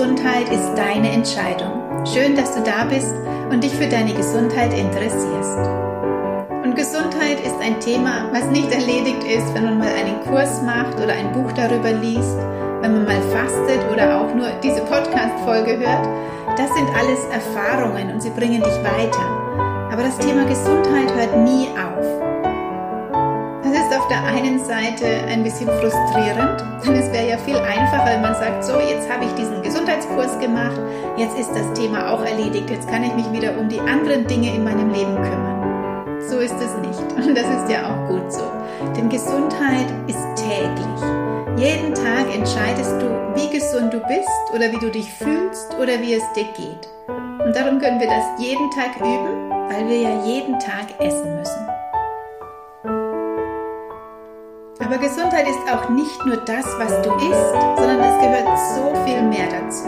Gesundheit ist deine Entscheidung. Schön, dass du da bist und dich für deine Gesundheit interessierst. Und Gesundheit ist ein Thema, was nicht erledigt ist, wenn man mal einen Kurs macht oder ein Buch darüber liest, wenn man mal fastet oder auch nur diese Podcast-Folge hört. Das sind alles Erfahrungen und sie bringen dich weiter. Aber das Thema Gesundheit hört nie auf einen Seite ein bisschen frustrierend, denn es wäre ja viel einfacher, wenn man sagt, so, jetzt habe ich diesen Gesundheitskurs gemacht, jetzt ist das Thema auch erledigt, jetzt kann ich mich wieder um die anderen Dinge in meinem Leben kümmern. So ist es nicht und das ist ja auch gut so, denn Gesundheit ist täglich. Jeden Tag entscheidest du, wie gesund du bist oder wie du dich fühlst oder wie es dir geht. Und darum können wir das jeden Tag üben, weil wir ja jeden Tag essen müssen. Aber Gesundheit ist auch nicht nur das, was du isst, sondern es gehört so viel mehr dazu.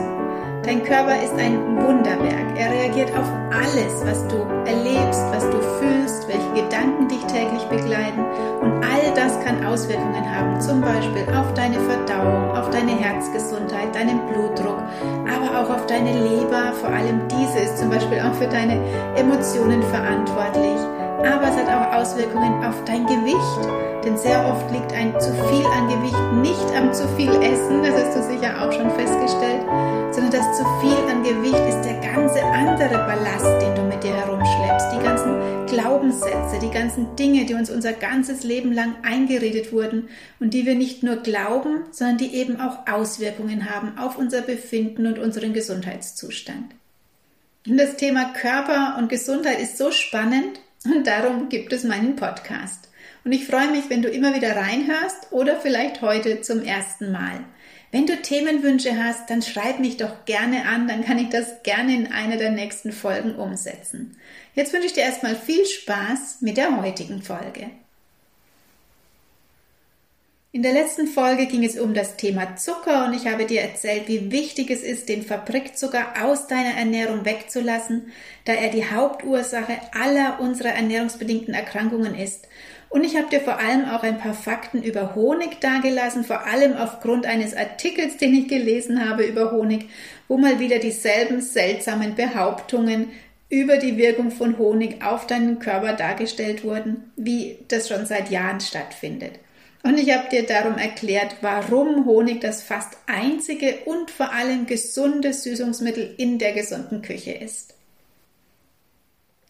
Dein Körper ist ein Wunderwerk. Er reagiert auf alles, was du erlebst, was du fühlst, welche Gedanken dich täglich begleiten. Und all das kann Auswirkungen haben, zum Beispiel auf deine Verdauung, auf deine Herzgesundheit, deinen Blutdruck, aber auch auf deine Leber. Vor allem diese ist zum Beispiel auch für deine Emotionen verantwortlich aber es hat auch Auswirkungen auf dein Gewicht. Denn sehr oft liegt ein zu viel an Gewicht nicht am zu viel Essen, das hast du sicher auch schon festgestellt, sondern das zu viel an Gewicht ist der ganze andere Ballast, den du mit dir herumschleppst. Die ganzen Glaubenssätze, die ganzen Dinge, die uns unser ganzes Leben lang eingeredet wurden und die wir nicht nur glauben, sondern die eben auch Auswirkungen haben auf unser Befinden und unseren Gesundheitszustand. Und das Thema Körper und Gesundheit ist so spannend, und darum gibt es meinen Podcast. Und ich freue mich, wenn du immer wieder reinhörst oder vielleicht heute zum ersten Mal. Wenn du Themenwünsche hast, dann schreib mich doch gerne an, dann kann ich das gerne in einer der nächsten Folgen umsetzen. Jetzt wünsche ich dir erstmal viel Spaß mit der heutigen Folge. In der letzten Folge ging es um das Thema Zucker und ich habe dir erzählt, wie wichtig es ist, den Fabrikzucker aus deiner Ernährung wegzulassen, da er die Hauptursache aller unserer ernährungsbedingten Erkrankungen ist. Und ich habe dir vor allem auch ein paar Fakten über Honig dargelassen, vor allem aufgrund eines Artikels, den ich gelesen habe über Honig, wo mal wieder dieselben seltsamen Behauptungen über die Wirkung von Honig auf deinen Körper dargestellt wurden, wie das schon seit Jahren stattfindet. Und ich habe dir darum erklärt, warum Honig das fast einzige und vor allem gesunde Süßungsmittel in der gesunden Küche ist.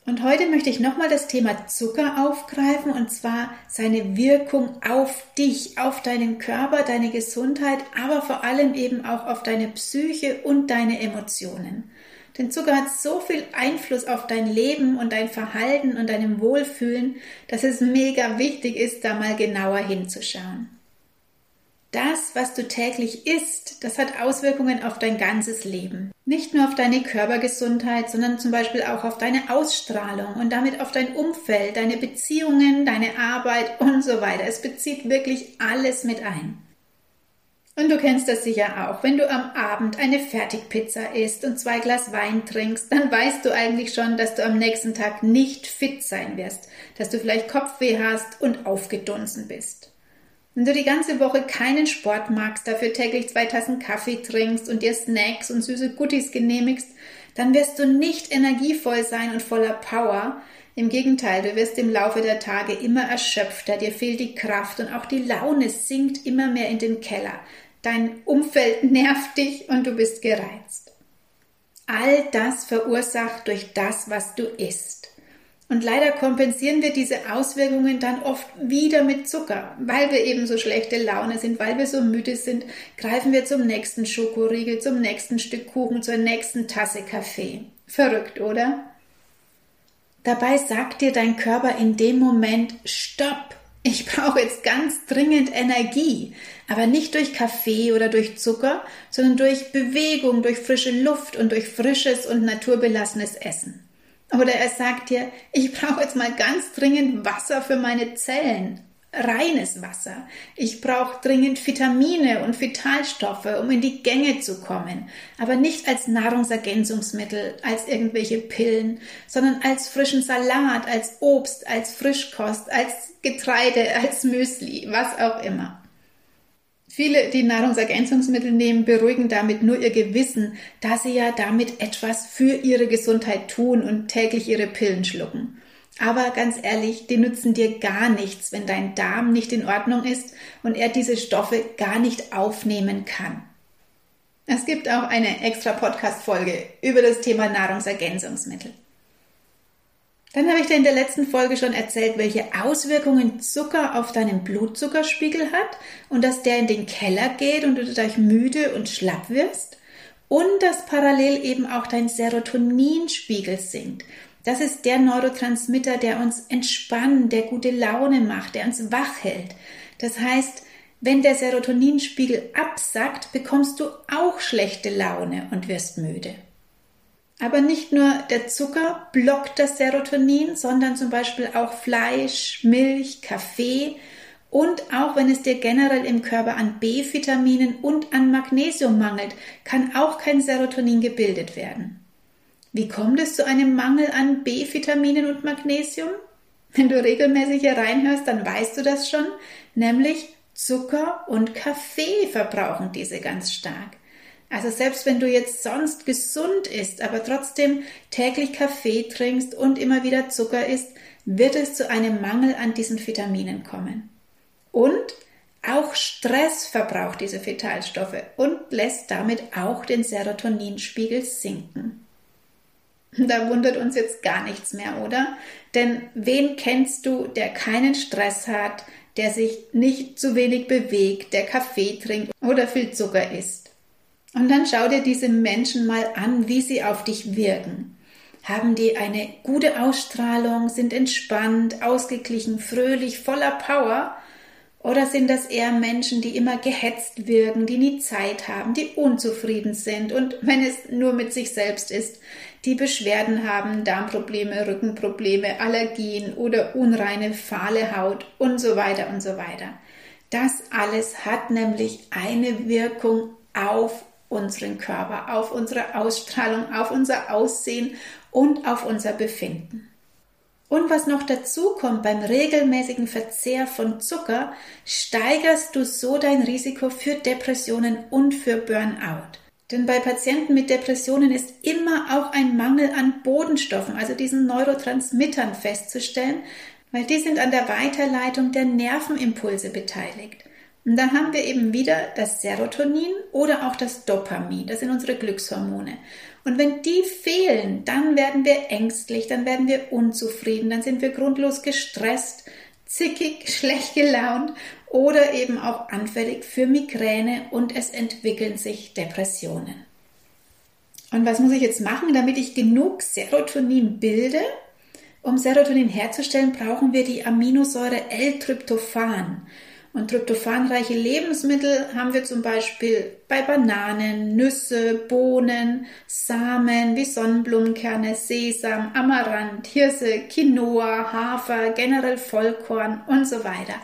Und heute möchte ich nochmal das Thema Zucker aufgreifen und zwar seine Wirkung auf dich, auf deinen Körper, deine Gesundheit, aber vor allem eben auch auf deine Psyche und deine Emotionen. Denn Zucker hat so viel Einfluss auf dein Leben und dein Verhalten und deinem Wohlfühlen, dass es mega wichtig ist, da mal genauer hinzuschauen. Das, was du täglich isst, das hat Auswirkungen auf dein ganzes Leben. Nicht nur auf deine Körpergesundheit, sondern zum Beispiel auch auf deine Ausstrahlung und damit auf dein Umfeld, deine Beziehungen, deine Arbeit und so weiter. Es bezieht wirklich alles mit ein. Und du kennst das sicher auch. Wenn du am Abend eine Fertigpizza isst und zwei Glas Wein trinkst, dann weißt du eigentlich schon, dass du am nächsten Tag nicht fit sein wirst, dass du vielleicht Kopfweh hast und aufgedunsen bist. Wenn du die ganze Woche keinen Sport magst, dafür täglich zwei Tassen Kaffee trinkst und dir Snacks und süße Goodies genehmigst, dann wirst du nicht energievoll sein und voller Power. Im Gegenteil, du wirst im Laufe der Tage immer erschöpfter, dir fehlt die Kraft und auch die Laune sinkt immer mehr in den Keller dein Umfeld nervt dich und du bist gereizt. All das verursacht durch das, was du isst. Und leider kompensieren wir diese Auswirkungen dann oft wieder mit Zucker. Weil wir eben so schlechte Laune sind, weil wir so müde sind, greifen wir zum nächsten Schokoriegel, zum nächsten Stück Kuchen, zur nächsten Tasse Kaffee. Verrückt, oder? Dabei sagt dir dein Körper in dem Moment Stopp. Ich brauche jetzt ganz dringend Energie, aber nicht durch Kaffee oder durch Zucker, sondern durch Bewegung, durch frische Luft und durch frisches und naturbelassenes Essen. Oder er sagt dir, ich brauche jetzt mal ganz dringend Wasser für meine Zellen reines Wasser. Ich brauche dringend Vitamine und Vitalstoffe, um in die Gänge zu kommen, aber nicht als Nahrungsergänzungsmittel, als irgendwelche Pillen, sondern als frischen Salat, als Obst, als Frischkost, als Getreide, als Müsli, was auch immer. Viele, die Nahrungsergänzungsmittel nehmen, beruhigen damit nur ihr Gewissen, da sie ja damit etwas für ihre Gesundheit tun und täglich ihre Pillen schlucken. Aber ganz ehrlich, die nützen dir gar nichts, wenn dein Darm nicht in Ordnung ist und er diese Stoffe gar nicht aufnehmen kann. Es gibt auch eine extra Podcast-Folge über das Thema Nahrungsergänzungsmittel. Dann habe ich dir in der letzten Folge schon erzählt, welche Auswirkungen Zucker auf deinen Blutzuckerspiegel hat und dass der in den Keller geht und du dadurch müde und schlapp wirst und dass parallel eben auch dein Serotoninspiegel sinkt. Das ist der Neurotransmitter, der uns entspannt, der gute Laune macht, der uns wach hält. Das heißt, wenn der Serotoninspiegel absackt, bekommst du auch schlechte Laune und wirst müde. Aber nicht nur der Zucker blockt das Serotonin, sondern zum Beispiel auch Fleisch, Milch, Kaffee und auch wenn es dir generell im Körper an B-Vitaminen und an Magnesium mangelt, kann auch kein Serotonin gebildet werden. Wie kommt es zu einem Mangel an B-Vitaminen und Magnesium? Wenn du regelmäßig hier reinhörst, dann weißt du das schon, nämlich Zucker und Kaffee verbrauchen diese ganz stark. Also selbst wenn du jetzt sonst gesund isst, aber trotzdem täglich Kaffee trinkst und immer wieder Zucker isst, wird es zu einem Mangel an diesen Vitaminen kommen. Und auch Stress verbraucht diese Vitalstoffe und lässt damit auch den Serotoninspiegel sinken. Da wundert uns jetzt gar nichts mehr, oder? Denn wen kennst du, der keinen Stress hat, der sich nicht zu wenig bewegt, der Kaffee trinkt oder viel Zucker isst? Und dann schau dir diese Menschen mal an, wie sie auf dich wirken. Haben die eine gute Ausstrahlung, sind entspannt, ausgeglichen, fröhlich, voller Power? Oder sind das eher Menschen, die immer gehetzt wirken, die nie Zeit haben, die unzufrieden sind und wenn es nur mit sich selbst ist, die Beschwerden haben, Darmprobleme, Rückenprobleme, Allergien oder unreine, fahle Haut und so weiter und so weiter. Das alles hat nämlich eine Wirkung auf unseren Körper, auf unsere Ausstrahlung, auf unser Aussehen und auf unser Befinden. Und was noch dazu kommt, beim regelmäßigen Verzehr von Zucker steigerst du so dein Risiko für Depressionen und für Burnout. Denn bei Patienten mit Depressionen ist immer auch ein Mangel an Bodenstoffen, also diesen Neurotransmittern festzustellen, weil die sind an der Weiterleitung der Nervenimpulse beteiligt. Und dann haben wir eben wieder das Serotonin oder auch das Dopamin. Das sind unsere Glückshormone. Und wenn die fehlen, dann werden wir ängstlich, dann werden wir unzufrieden, dann sind wir grundlos gestresst, zickig, schlecht gelaunt oder eben auch anfällig für Migräne und es entwickeln sich Depressionen. Und was muss ich jetzt machen, damit ich genug Serotonin bilde? Um Serotonin herzustellen, brauchen wir die Aminosäure L-Tryptophan. Und tryptophanreiche Lebensmittel haben wir zum Beispiel bei Bananen, Nüsse, Bohnen, Samen wie Sonnenblumenkerne, Sesam, Amaranth, Hirse, Quinoa, Hafer, generell Vollkorn und so weiter.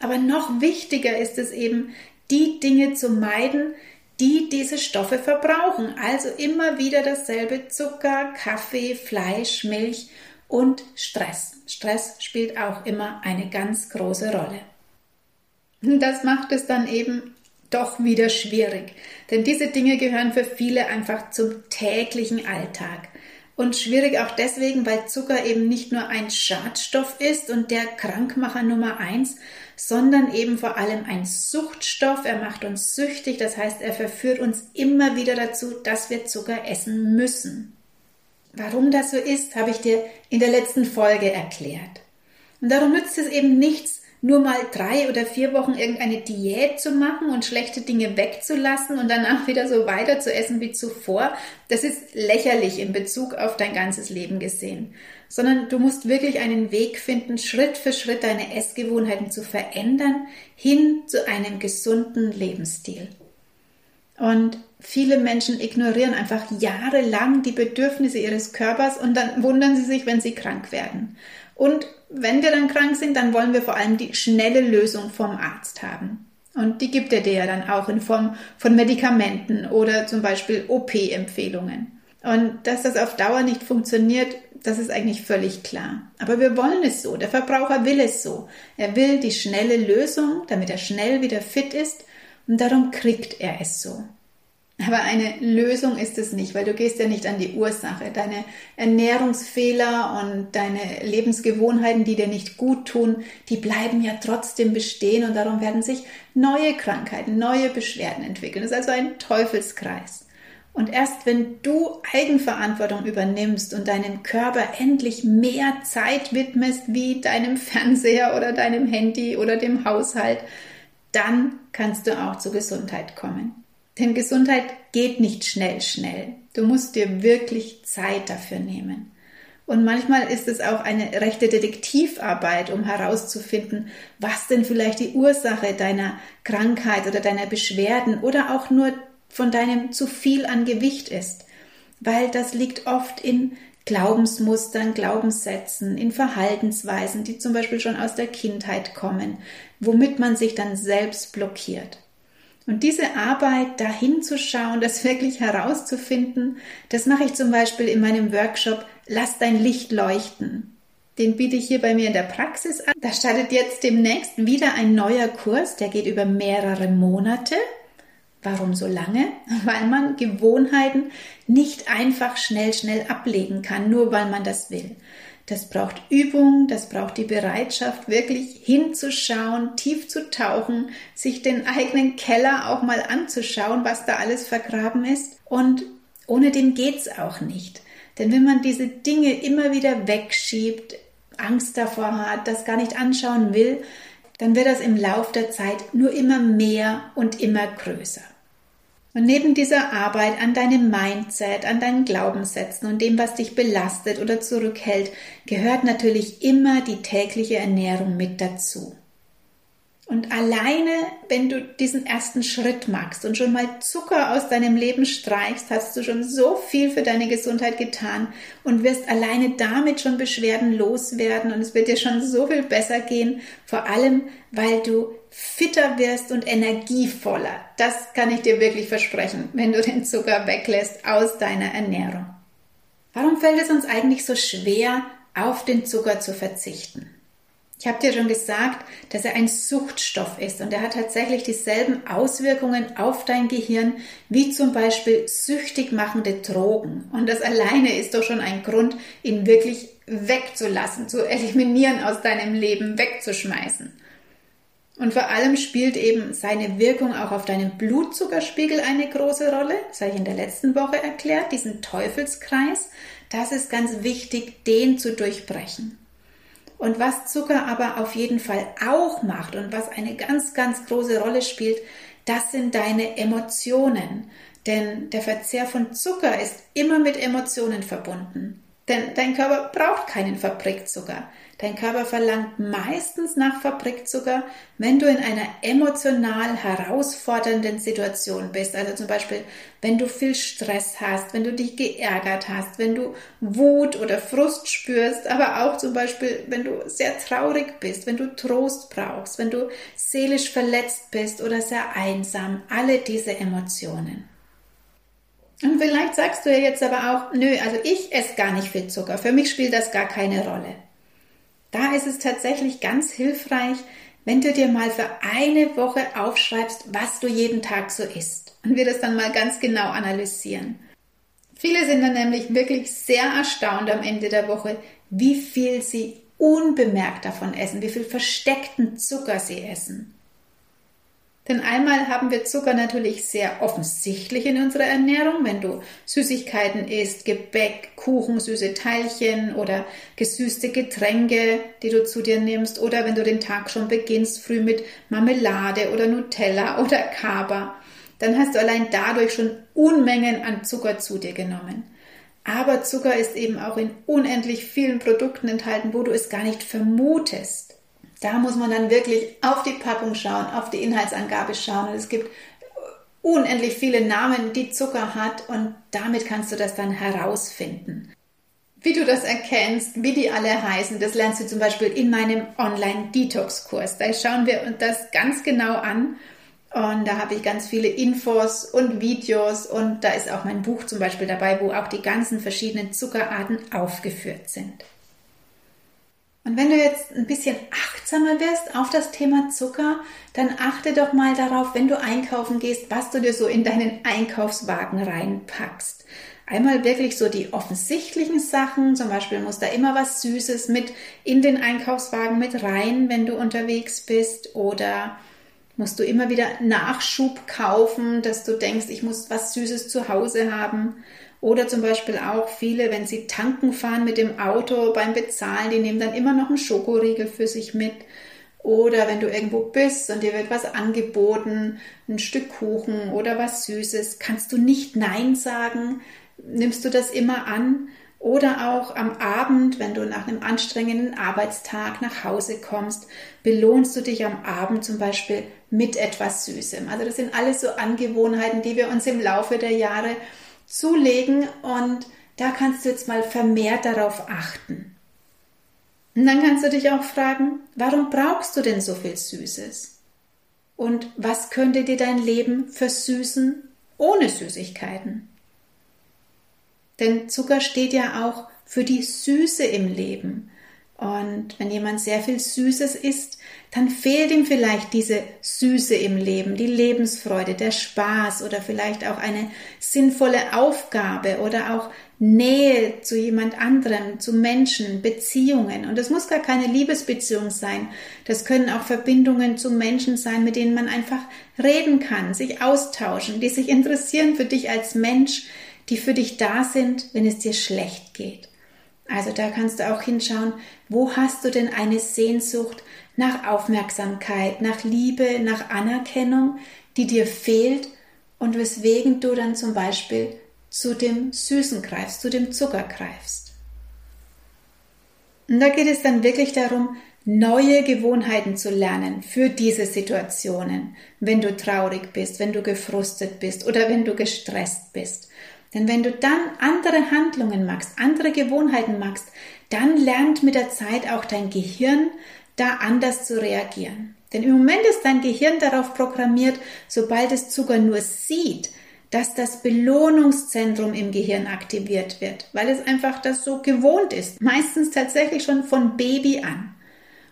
Aber noch wichtiger ist es eben, die Dinge zu meiden, die diese Stoffe verbrauchen. Also immer wieder dasselbe Zucker, Kaffee, Fleisch, Milch und Stress. Stress spielt auch immer eine ganz große Rolle. Das macht es dann eben doch wieder schwierig, denn diese Dinge gehören für viele einfach zum täglichen Alltag. Und schwierig auch deswegen, weil Zucker eben nicht nur ein Schadstoff ist und der Krankmacher Nummer eins, sondern eben vor allem ein Suchtstoff. Er macht uns süchtig, das heißt, er verführt uns immer wieder dazu, dass wir Zucker essen müssen. Warum das so ist, habe ich dir in der letzten Folge erklärt. Und darum nützt es eben nichts, nur mal drei oder vier Wochen irgendeine Diät zu machen und schlechte Dinge wegzulassen und danach wieder so weiter zu essen wie zuvor, das ist lächerlich in Bezug auf dein ganzes Leben gesehen. Sondern du musst wirklich einen Weg finden, Schritt für Schritt deine Essgewohnheiten zu verändern, hin zu einem gesunden Lebensstil. Und viele Menschen ignorieren einfach jahrelang die Bedürfnisse ihres Körpers und dann wundern sie sich, wenn sie krank werden. Und wenn wir dann krank sind, dann wollen wir vor allem die schnelle Lösung vom Arzt haben. Und die gibt er dir ja dann auch in Form von Medikamenten oder zum Beispiel OP-Empfehlungen. Und dass das auf Dauer nicht funktioniert, das ist eigentlich völlig klar. Aber wir wollen es so. Der Verbraucher will es so. Er will die schnelle Lösung, damit er schnell wieder fit ist und darum kriegt er es so. Aber eine Lösung ist es nicht, weil du gehst ja nicht an die Ursache. Deine Ernährungsfehler und deine Lebensgewohnheiten, die dir nicht gut tun, die bleiben ja trotzdem bestehen und darum werden sich neue Krankheiten, neue Beschwerden entwickeln. Das ist also ein Teufelskreis. Und erst wenn du Eigenverantwortung übernimmst und deinem Körper endlich mehr Zeit widmest wie deinem Fernseher oder deinem Handy oder dem Haushalt, dann kannst du auch zur Gesundheit kommen. Denn Gesundheit geht nicht schnell, schnell. Du musst dir wirklich Zeit dafür nehmen. Und manchmal ist es auch eine rechte Detektivarbeit, um herauszufinden, was denn vielleicht die Ursache deiner Krankheit oder deiner Beschwerden oder auch nur von deinem zu viel an Gewicht ist. Weil das liegt oft in Glaubensmustern, Glaubenssätzen, in Verhaltensweisen, die zum Beispiel schon aus der Kindheit kommen, womit man sich dann selbst blockiert. Und diese Arbeit, da hinzuschauen, das wirklich herauszufinden, das mache ich zum Beispiel in meinem Workshop Lass dein Licht leuchten. Den biete ich hier bei mir in der Praxis an. Da startet jetzt demnächst wieder ein neuer Kurs, der geht über mehrere Monate. Warum so lange? Weil man Gewohnheiten nicht einfach schnell, schnell ablegen kann, nur weil man das will. Das braucht Übung, das braucht die Bereitschaft, wirklich hinzuschauen, tief zu tauchen, sich den eigenen Keller auch mal anzuschauen, was da alles vergraben ist. Und ohne dem geht's auch nicht. Denn wenn man diese Dinge immer wieder wegschiebt, Angst davor hat, das gar nicht anschauen will, dann wird das im Lauf der Zeit nur immer mehr und immer größer. Und neben dieser Arbeit an deinem Mindset, an deinen Glaubenssätzen und dem, was dich belastet oder zurückhält, gehört natürlich immer die tägliche Ernährung mit dazu. Und alleine, wenn du diesen ersten Schritt machst und schon mal Zucker aus deinem Leben streichst, hast du schon so viel für deine Gesundheit getan und wirst alleine damit schon Beschwerden loswerden und es wird dir schon so viel besser gehen, vor allem weil du fitter wirst und energievoller. Das kann ich dir wirklich versprechen, wenn du den Zucker weglässt aus deiner Ernährung. Warum fällt es uns eigentlich so schwer, auf den Zucker zu verzichten? Ich habe dir schon gesagt, dass er ein Suchtstoff ist und er hat tatsächlich dieselben Auswirkungen auf dein Gehirn wie zum Beispiel süchtig machende Drogen. Und das alleine ist doch schon ein Grund, ihn wirklich wegzulassen, zu eliminieren aus deinem Leben, wegzuschmeißen. Und vor allem spielt eben seine Wirkung auch auf deinen Blutzuckerspiegel eine große Rolle. Das habe ich in der letzten Woche erklärt, diesen Teufelskreis. Das ist ganz wichtig, den zu durchbrechen. Und was Zucker aber auf jeden Fall auch macht und was eine ganz, ganz große Rolle spielt, das sind deine Emotionen. Denn der Verzehr von Zucker ist immer mit Emotionen verbunden. Denn dein Körper braucht keinen Fabrikzucker. Dein Körper verlangt meistens nach Fabrikzucker, wenn du in einer emotional herausfordernden Situation bist. Also zum Beispiel, wenn du viel Stress hast, wenn du dich geärgert hast, wenn du Wut oder Frust spürst, aber auch zum Beispiel, wenn du sehr traurig bist, wenn du Trost brauchst, wenn du seelisch verletzt bist oder sehr einsam. Alle diese Emotionen. Und vielleicht sagst du ja jetzt aber auch, nö, also ich esse gar nicht viel Zucker. Für mich spielt das gar keine Rolle. Da ist es tatsächlich ganz hilfreich, wenn du dir mal für eine Woche aufschreibst, was du jeden Tag so isst. Und wir das dann mal ganz genau analysieren. Viele sind dann nämlich wirklich sehr erstaunt am Ende der Woche, wie viel sie unbemerkt davon essen, wie viel versteckten Zucker sie essen. Denn einmal haben wir Zucker natürlich sehr offensichtlich in unserer Ernährung, wenn du Süßigkeiten isst, Gebäck, Kuchen, süße Teilchen oder gesüßte Getränke, die du zu dir nimmst, oder wenn du den Tag schon beginnst, früh mit Marmelade oder Nutella oder Kaba, dann hast du allein dadurch schon Unmengen an Zucker zu dir genommen. Aber Zucker ist eben auch in unendlich vielen Produkten enthalten, wo du es gar nicht vermutest. Da muss man dann wirklich auf die Packung schauen, auf die Inhaltsangabe schauen. Und es gibt unendlich viele Namen, die Zucker hat und damit kannst du das dann herausfinden. Wie du das erkennst, wie die alle heißen, das lernst du zum Beispiel in meinem Online-Detox-Kurs. Da schauen wir uns das ganz genau an und da habe ich ganz viele Infos und Videos und da ist auch mein Buch zum Beispiel dabei, wo auch die ganzen verschiedenen Zuckerarten aufgeführt sind. Und wenn du jetzt ein bisschen achtsamer wirst auf das Thema Zucker, dann achte doch mal darauf, wenn du einkaufen gehst, was du dir so in deinen Einkaufswagen reinpackst. Einmal wirklich so die offensichtlichen Sachen, zum Beispiel muss da immer was Süßes mit in den Einkaufswagen mit rein, wenn du unterwegs bist oder musst du immer wieder Nachschub kaufen, dass du denkst, ich muss was Süßes zu Hause haben. Oder zum Beispiel auch viele, wenn sie tanken fahren mit dem Auto beim Bezahlen, die nehmen dann immer noch einen Schokoriegel für sich mit. Oder wenn du irgendwo bist und dir wird was angeboten, ein Stück Kuchen oder was Süßes, kannst du nicht Nein sagen, nimmst du das immer an. Oder auch am Abend, wenn du nach einem anstrengenden Arbeitstag nach Hause kommst, belohnst du dich am Abend zum Beispiel mit etwas Süßem. Also das sind alles so Angewohnheiten, die wir uns im Laufe der Jahre zulegen und da kannst du jetzt mal vermehrt darauf achten. Und dann kannst du dich auch fragen, warum brauchst du denn so viel Süßes? Und was könnte dir dein Leben versüßen ohne Süßigkeiten? Denn Zucker steht ja auch für die Süße im Leben. Und wenn jemand sehr viel Süßes isst, dann fehlt ihm vielleicht diese Süße im Leben, die Lebensfreude, der Spaß oder vielleicht auch eine sinnvolle Aufgabe oder auch Nähe zu jemand anderem, zu Menschen, Beziehungen. Und es muss gar keine Liebesbeziehung sein. Das können auch Verbindungen zu Menschen sein, mit denen man einfach reden kann, sich austauschen, die sich interessieren für dich als Mensch, die für dich da sind, wenn es dir schlecht geht. Also da kannst du auch hinschauen, wo hast du denn eine Sehnsucht nach Aufmerksamkeit, nach Liebe, nach Anerkennung, die dir fehlt und weswegen du dann zum Beispiel zu dem Süßen greifst, zu dem Zucker greifst. Und da geht es dann wirklich darum, neue Gewohnheiten zu lernen für diese Situationen, wenn du traurig bist, wenn du gefrustet bist oder wenn du gestresst bist. Denn wenn du dann andere Handlungen machst, andere Gewohnheiten machst, dann lernt mit der Zeit auch dein Gehirn da anders zu reagieren. Denn im Moment ist dein Gehirn darauf programmiert, sobald es Zucker nur sieht, dass das Belohnungszentrum im Gehirn aktiviert wird, weil es einfach das so gewohnt ist. Meistens tatsächlich schon von Baby an.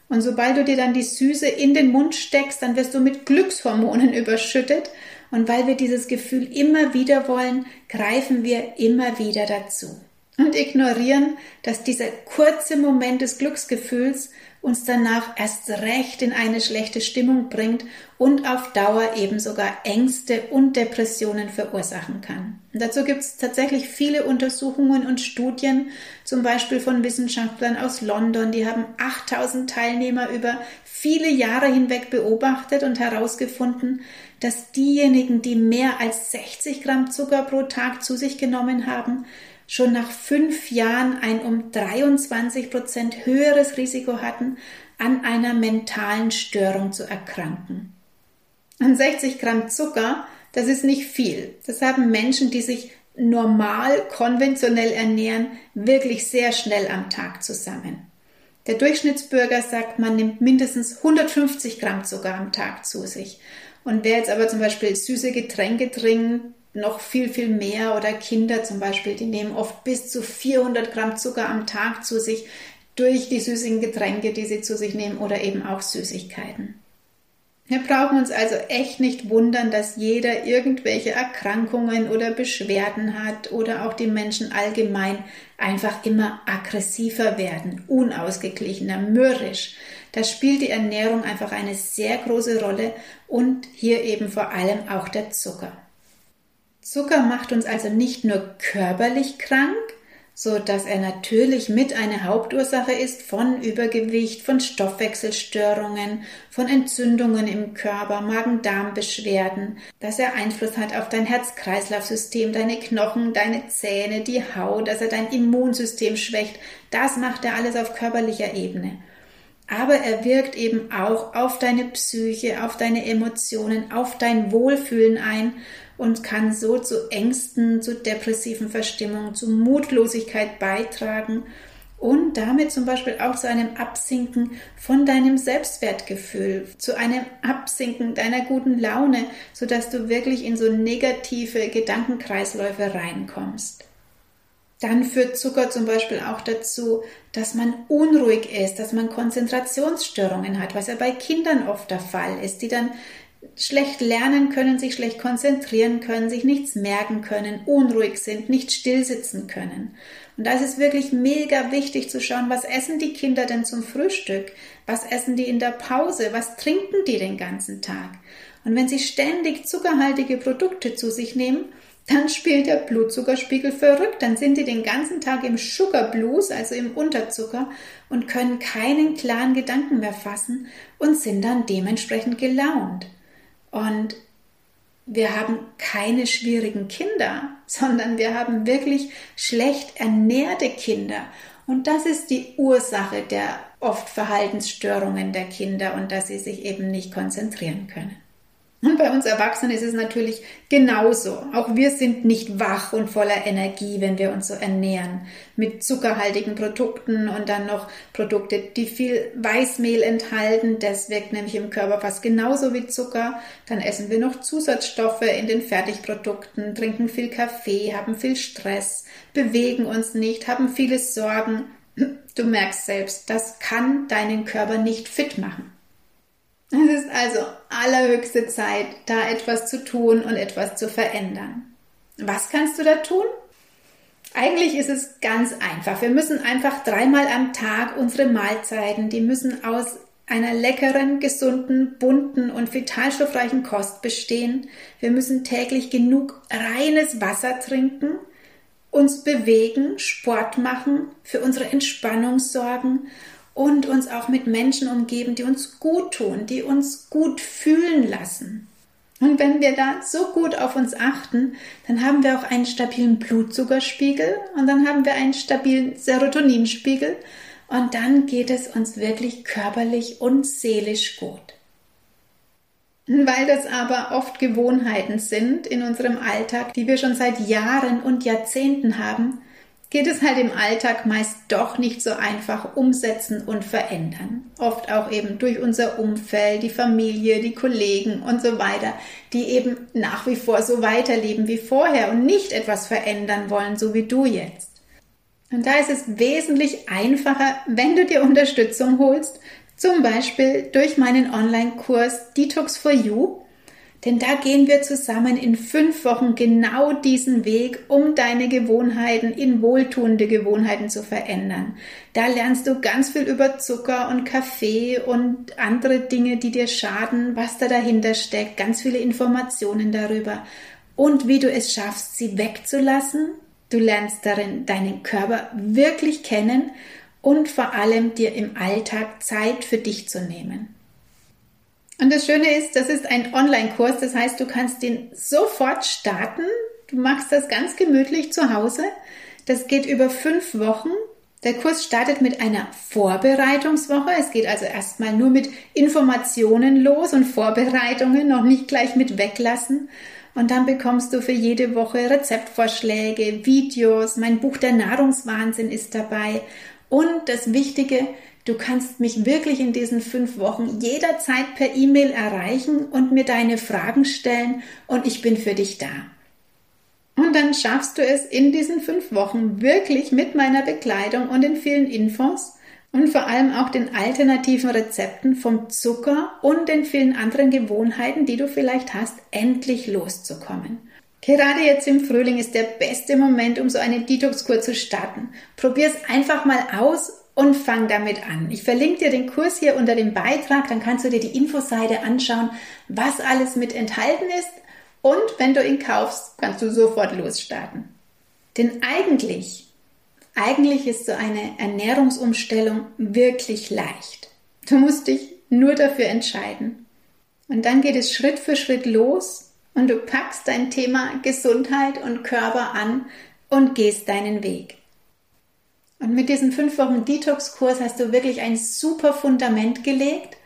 Und sobald du dir dann die Süße in den Mund steckst, dann wirst du mit Glückshormonen überschüttet und weil wir dieses Gefühl immer wieder wollen, greifen wir immer wieder dazu und ignorieren, dass dieser kurze Moment des Glücksgefühls uns danach erst recht in eine schlechte Stimmung bringt und auf Dauer eben sogar Ängste und Depressionen verursachen kann. Und dazu gibt es tatsächlich viele Untersuchungen und Studien, zum Beispiel von Wissenschaftlern aus London, die haben 8000 Teilnehmer über viele Jahre hinweg beobachtet und herausgefunden, dass diejenigen, die mehr als 60 Gramm Zucker pro Tag zu sich genommen haben, schon nach fünf Jahren ein um 23 Prozent höheres Risiko hatten, an einer mentalen Störung zu erkranken. An 60 Gramm Zucker, das ist nicht viel. Das haben Menschen, die sich normal, konventionell ernähren, wirklich sehr schnell am Tag zusammen. Der Durchschnittsbürger sagt, man nimmt mindestens 150 Gramm Zucker am Tag zu sich. Und wer jetzt aber zum Beispiel süße Getränke trinkt, noch viel, viel mehr oder Kinder zum Beispiel, die nehmen oft bis zu 400 Gramm Zucker am Tag zu sich durch die süßen Getränke, die sie zu sich nehmen oder eben auch Süßigkeiten. Wir brauchen uns also echt nicht wundern, dass jeder irgendwelche Erkrankungen oder Beschwerden hat oder auch die Menschen allgemein einfach immer aggressiver werden, unausgeglichener, mürrisch. Da spielt die Ernährung einfach eine sehr große Rolle und hier eben vor allem auch der Zucker. Zucker macht uns also nicht nur körperlich krank, so dass er natürlich mit eine Hauptursache ist von Übergewicht, von Stoffwechselstörungen, von Entzündungen im Körper, Magen-Darm-Beschwerden, dass er Einfluss hat auf dein Herz-Kreislauf-System, deine Knochen, deine Zähne, die Haut, dass er dein Immunsystem schwächt. Das macht er alles auf körperlicher Ebene. Aber er wirkt eben auch auf deine Psyche, auf deine Emotionen, auf dein Wohlfühlen ein und kann so zu Ängsten, zu depressiven Verstimmungen, zu Mutlosigkeit beitragen und damit zum Beispiel auch zu einem Absinken von deinem Selbstwertgefühl, zu einem Absinken deiner guten Laune, sodass du wirklich in so negative Gedankenkreisläufe reinkommst. Dann führt Zucker zum Beispiel auch dazu, dass man unruhig ist, dass man Konzentrationsstörungen hat, was ja bei Kindern oft der Fall ist, die dann schlecht lernen können, sich schlecht konzentrieren können, sich nichts merken können, unruhig sind, nicht stillsitzen können. Und da ist es wirklich mega wichtig zu schauen, was essen die Kinder denn zum Frühstück? Was essen die in der Pause? Was trinken die den ganzen Tag? Und wenn sie ständig zuckerhaltige Produkte zu sich nehmen, dann spielt der Blutzuckerspiegel verrückt, dann sind die den ganzen Tag im Sugar Blues, also im Unterzucker, und können keinen klaren Gedanken mehr fassen und sind dann dementsprechend gelaunt. Und wir haben keine schwierigen Kinder, sondern wir haben wirklich schlecht ernährte Kinder. Und das ist die Ursache der oft Verhaltensstörungen der Kinder und dass sie sich eben nicht konzentrieren können. Und bei uns Erwachsenen ist es natürlich genauso. Auch wir sind nicht wach und voller Energie, wenn wir uns so ernähren. Mit zuckerhaltigen Produkten und dann noch Produkte, die viel Weißmehl enthalten. Das wirkt nämlich im Körper fast genauso wie Zucker. Dann essen wir noch Zusatzstoffe in den Fertigprodukten, trinken viel Kaffee, haben viel Stress, bewegen uns nicht, haben viele Sorgen. Du merkst selbst, das kann deinen Körper nicht fit machen. Es ist also allerhöchste Zeit, da etwas zu tun und etwas zu verändern. Was kannst du da tun? Eigentlich ist es ganz einfach. Wir müssen einfach dreimal am Tag unsere Mahlzeiten, die müssen aus einer leckeren, gesunden, bunten und vitalstoffreichen Kost bestehen. Wir müssen täglich genug reines Wasser trinken, uns bewegen, Sport machen, für unsere Entspannung sorgen und uns auch mit Menschen umgeben, die uns gut tun, die uns gut fühlen lassen. Und wenn wir da so gut auf uns achten, dann haben wir auch einen stabilen Blutzuckerspiegel und dann haben wir einen stabilen Serotoninspiegel und dann geht es uns wirklich körperlich und seelisch gut. Weil das aber oft Gewohnheiten sind in unserem Alltag, die wir schon seit Jahren und Jahrzehnten haben, geht es halt im Alltag meist doch nicht so einfach umsetzen und verändern. Oft auch eben durch unser Umfeld, die Familie, die Kollegen und so weiter, die eben nach wie vor so weiterleben wie vorher und nicht etwas verändern wollen, so wie du jetzt. Und da ist es wesentlich einfacher, wenn du dir Unterstützung holst, zum Beispiel durch meinen Online-Kurs Detox for You, denn da gehen wir zusammen in fünf Wochen genau diesen Weg, um deine Gewohnheiten in wohltuende Gewohnheiten zu verändern. Da lernst du ganz viel über Zucker und Kaffee und andere Dinge, die dir schaden, was da dahinter steckt, ganz viele Informationen darüber und wie du es schaffst, sie wegzulassen. Du lernst darin deinen Körper wirklich kennen und vor allem dir im Alltag Zeit für dich zu nehmen. Und das Schöne ist, das ist ein Online-Kurs, das heißt, du kannst den sofort starten. Du machst das ganz gemütlich zu Hause. Das geht über fünf Wochen. Der Kurs startet mit einer Vorbereitungswoche. Es geht also erstmal nur mit Informationen los und Vorbereitungen, noch nicht gleich mit weglassen. Und dann bekommst du für jede Woche Rezeptvorschläge, Videos, mein Buch Der Nahrungswahnsinn ist dabei. Und das Wichtige, Du kannst mich wirklich in diesen fünf Wochen jederzeit per E-Mail erreichen und mir deine Fragen stellen und ich bin für dich da. Und dann schaffst du es in diesen fünf Wochen wirklich mit meiner Bekleidung und den vielen Infos und vor allem auch den alternativen Rezepten vom Zucker und den vielen anderen Gewohnheiten, die du vielleicht hast, endlich loszukommen. Gerade jetzt im Frühling ist der beste Moment, um so eine Detox-Kur zu starten. Probier es einfach mal aus und fang damit an. Ich verlinke dir den Kurs hier unter dem Beitrag, dann kannst du dir die Infoseite anschauen, was alles mit enthalten ist und wenn du ihn kaufst, kannst du sofort losstarten. Denn eigentlich, eigentlich ist so eine Ernährungsumstellung wirklich leicht. Du musst dich nur dafür entscheiden. Und dann geht es Schritt für Schritt los und du packst dein Thema Gesundheit und Körper an und gehst deinen Weg. Und mit diesem fünf Wochen Detox-Kurs hast du wirklich ein super Fundament gelegt.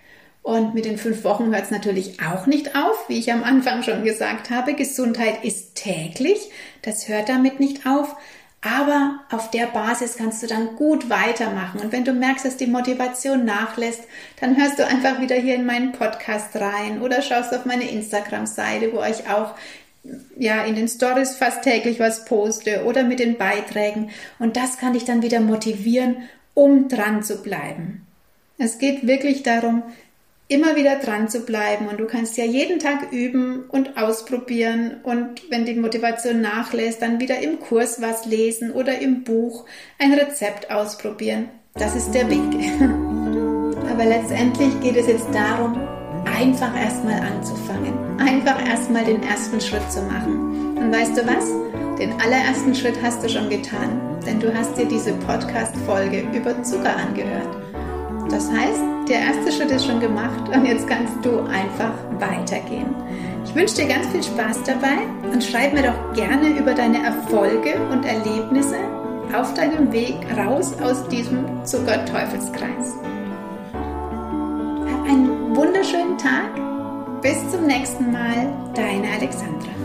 Und mit den fünf Wochen hört es natürlich auch nicht auf, wie ich am Anfang schon gesagt habe. Gesundheit ist täglich. Das hört damit nicht auf. Aber auf der Basis kannst du dann gut weitermachen. Und wenn du merkst, dass die Motivation nachlässt, dann hörst du einfach wieder hier in meinen Podcast rein oder schaust auf meine Instagram-Seite, wo ich auch ja in den Stories fast täglich was poste oder mit den Beiträgen und das kann dich dann wieder motivieren, um dran zu bleiben. Es geht wirklich darum, immer wieder dran zu bleiben und du kannst ja jeden Tag üben und ausprobieren und wenn die Motivation nachlässt, dann wieder im Kurs was lesen oder im Buch ein Rezept ausprobieren. Das ist der Weg. Aber letztendlich geht es jetzt darum, einfach erstmal anzufangen, einfach erstmal den ersten Schritt zu machen. Und weißt du was? Den allerersten Schritt hast du schon getan, denn du hast dir diese Podcast-Folge über Zucker angehört. Das heißt, der erste Schritt ist schon gemacht und jetzt kannst du einfach weitergehen. Ich wünsche dir ganz viel Spaß dabei und schreib mir doch gerne über deine Erfolge und Erlebnisse auf deinem Weg raus aus diesem Zuckerteufelskreis. Hab einen wunderschönen Tag. Bis zum nächsten Mal, deine Alexandra.